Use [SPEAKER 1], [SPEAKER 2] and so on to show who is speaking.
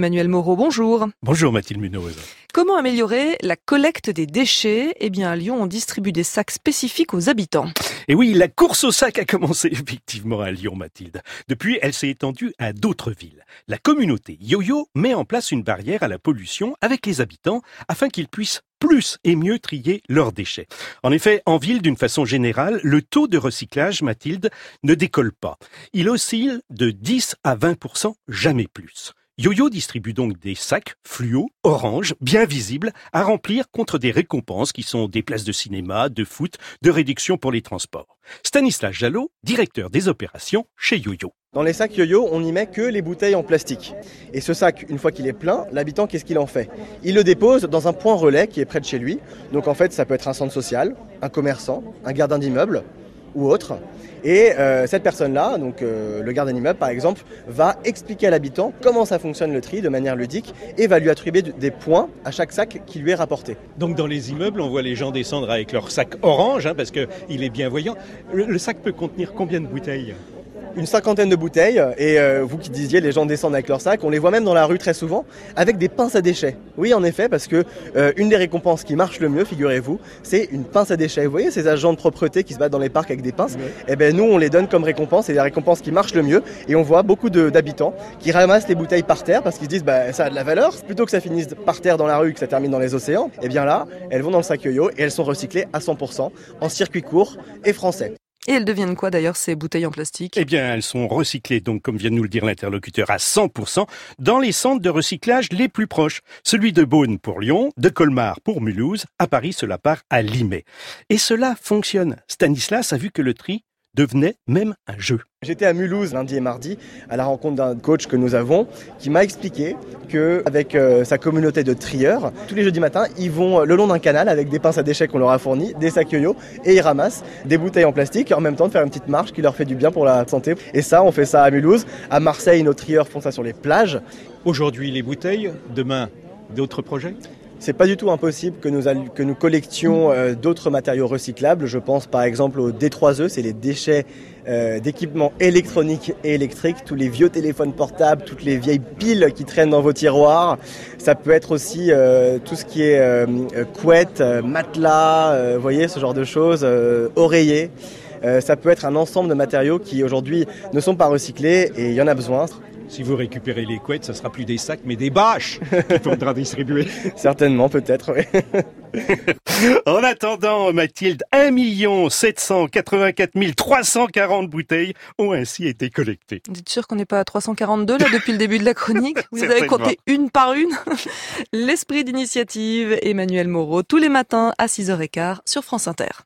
[SPEAKER 1] Manuel Moreau, bonjour.
[SPEAKER 2] Bonjour Mathilde Munoz.
[SPEAKER 1] Comment améliorer la collecte des déchets? Eh bien, à Lyon, on distribue des sacs spécifiques aux habitants.
[SPEAKER 2] Et oui, la course au sac a commencé effectivement à Lyon, Mathilde. Depuis, elle s'est étendue à d'autres villes. La communauté Yo-Yo met en place une barrière à la pollution avec les habitants afin qu'ils puissent plus et mieux trier leurs déchets. En effet, en ville, d'une façon générale, le taux de recyclage, Mathilde, ne décolle pas. Il oscille de 10 à 20% jamais plus. YoYo distribue donc des sacs fluo, orange, bien visibles, à remplir contre des récompenses qui sont des places de cinéma, de foot, de réduction pour les transports. Stanislas Jalot, directeur des opérations chez YoYo.
[SPEAKER 3] Dans les sacs yo-yo, on n'y met que les bouteilles en plastique. Et ce sac, une fois qu'il est plein, l'habitant, qu'est-ce qu'il en fait? Il le dépose dans un point relais qui est près de chez lui. Donc en fait, ça peut être un centre social, un commerçant, un gardien d'immeuble ou autre. Et euh, cette personne-là, donc euh, le gardien d'immeuble par exemple, va expliquer à l'habitant comment ça fonctionne le tri de manière ludique et va lui attribuer des points à chaque sac qui lui est rapporté.
[SPEAKER 2] Donc dans les immeubles, on voit les gens descendre avec leur sac orange, hein, parce qu'il est bien voyant. le sac peut contenir combien de bouteilles?
[SPEAKER 3] Une cinquantaine de bouteilles et euh, vous qui disiez les gens descendent avec leur sac, on les voit même dans la rue très souvent avec des pinces à déchets. Oui en effet parce que euh, une des récompenses qui marche le mieux, figurez-vous, c'est une pince à déchets. Vous voyez ces agents de propreté qui se battent dans les parcs avec des pinces Eh bien nous on les donne comme récompense, c'est des récompenses qui marchent le mieux et on voit beaucoup d'habitants qui ramassent les bouteilles par terre parce qu'ils se disent bah ça a de la valeur, plutôt que ça finisse par terre dans la rue que ça termine dans les océans. Et eh bien là, elles vont dans le sac yo-yo et elles sont recyclées à 100% en circuit court et français.
[SPEAKER 1] Et elles deviennent quoi d'ailleurs ces bouteilles en plastique?
[SPEAKER 2] Eh bien, elles sont recyclées, donc comme vient de nous le dire l'interlocuteur, à 100% dans les centres de recyclage les plus proches. Celui de Beaune pour Lyon, de Colmar pour Mulhouse, à Paris cela part à Limay. Et cela fonctionne. Stanislas a vu que le tri devenait même un jeu.
[SPEAKER 3] J'étais à Mulhouse lundi et mardi à la rencontre d'un coach que nous avons qui m'a expliqué que avec euh, sa communauté de trieurs, tous les jeudis matins, ils vont euh, le long d'un canal avec des pinces à déchets qu'on leur a fournis, des sacs yo-yo et ils ramassent des bouteilles en plastique et en même temps de faire une petite marche qui leur fait du bien pour la santé. Et ça, on fait ça à Mulhouse. À Marseille, nos trieurs font ça sur les plages.
[SPEAKER 2] Aujourd'hui, les bouteilles, demain, d'autres projets?
[SPEAKER 3] C'est pas du tout impossible que nous, que nous collections euh, d'autres matériaux recyclables. Je pense par exemple aux D3E, c'est les déchets euh, d'équipements électroniques et électriques, tous les vieux téléphones portables, toutes les vieilles piles qui traînent dans vos tiroirs. Ça peut être aussi euh, tout ce qui est couette, matelas, vous voyez, ce genre de choses, oreillers. ça peut être un ensemble de matériaux qui aujourd'hui ne sont pas recyclés et il y en a besoin.
[SPEAKER 2] Si vous récupérez les couettes, ça sera plus des sacs, mais des bâches qu'il faudra distribuer.
[SPEAKER 3] Certainement, peut-être, oui.
[SPEAKER 2] en attendant, Mathilde, 1 784 340 bouteilles ont ainsi été collectées.
[SPEAKER 1] Vous êtes sûr qu'on n'est pas à 342 là depuis le début de la chronique Vous avez compté une par une L'esprit d'initiative, Emmanuel Moreau, tous les matins à 6h15 sur France Inter.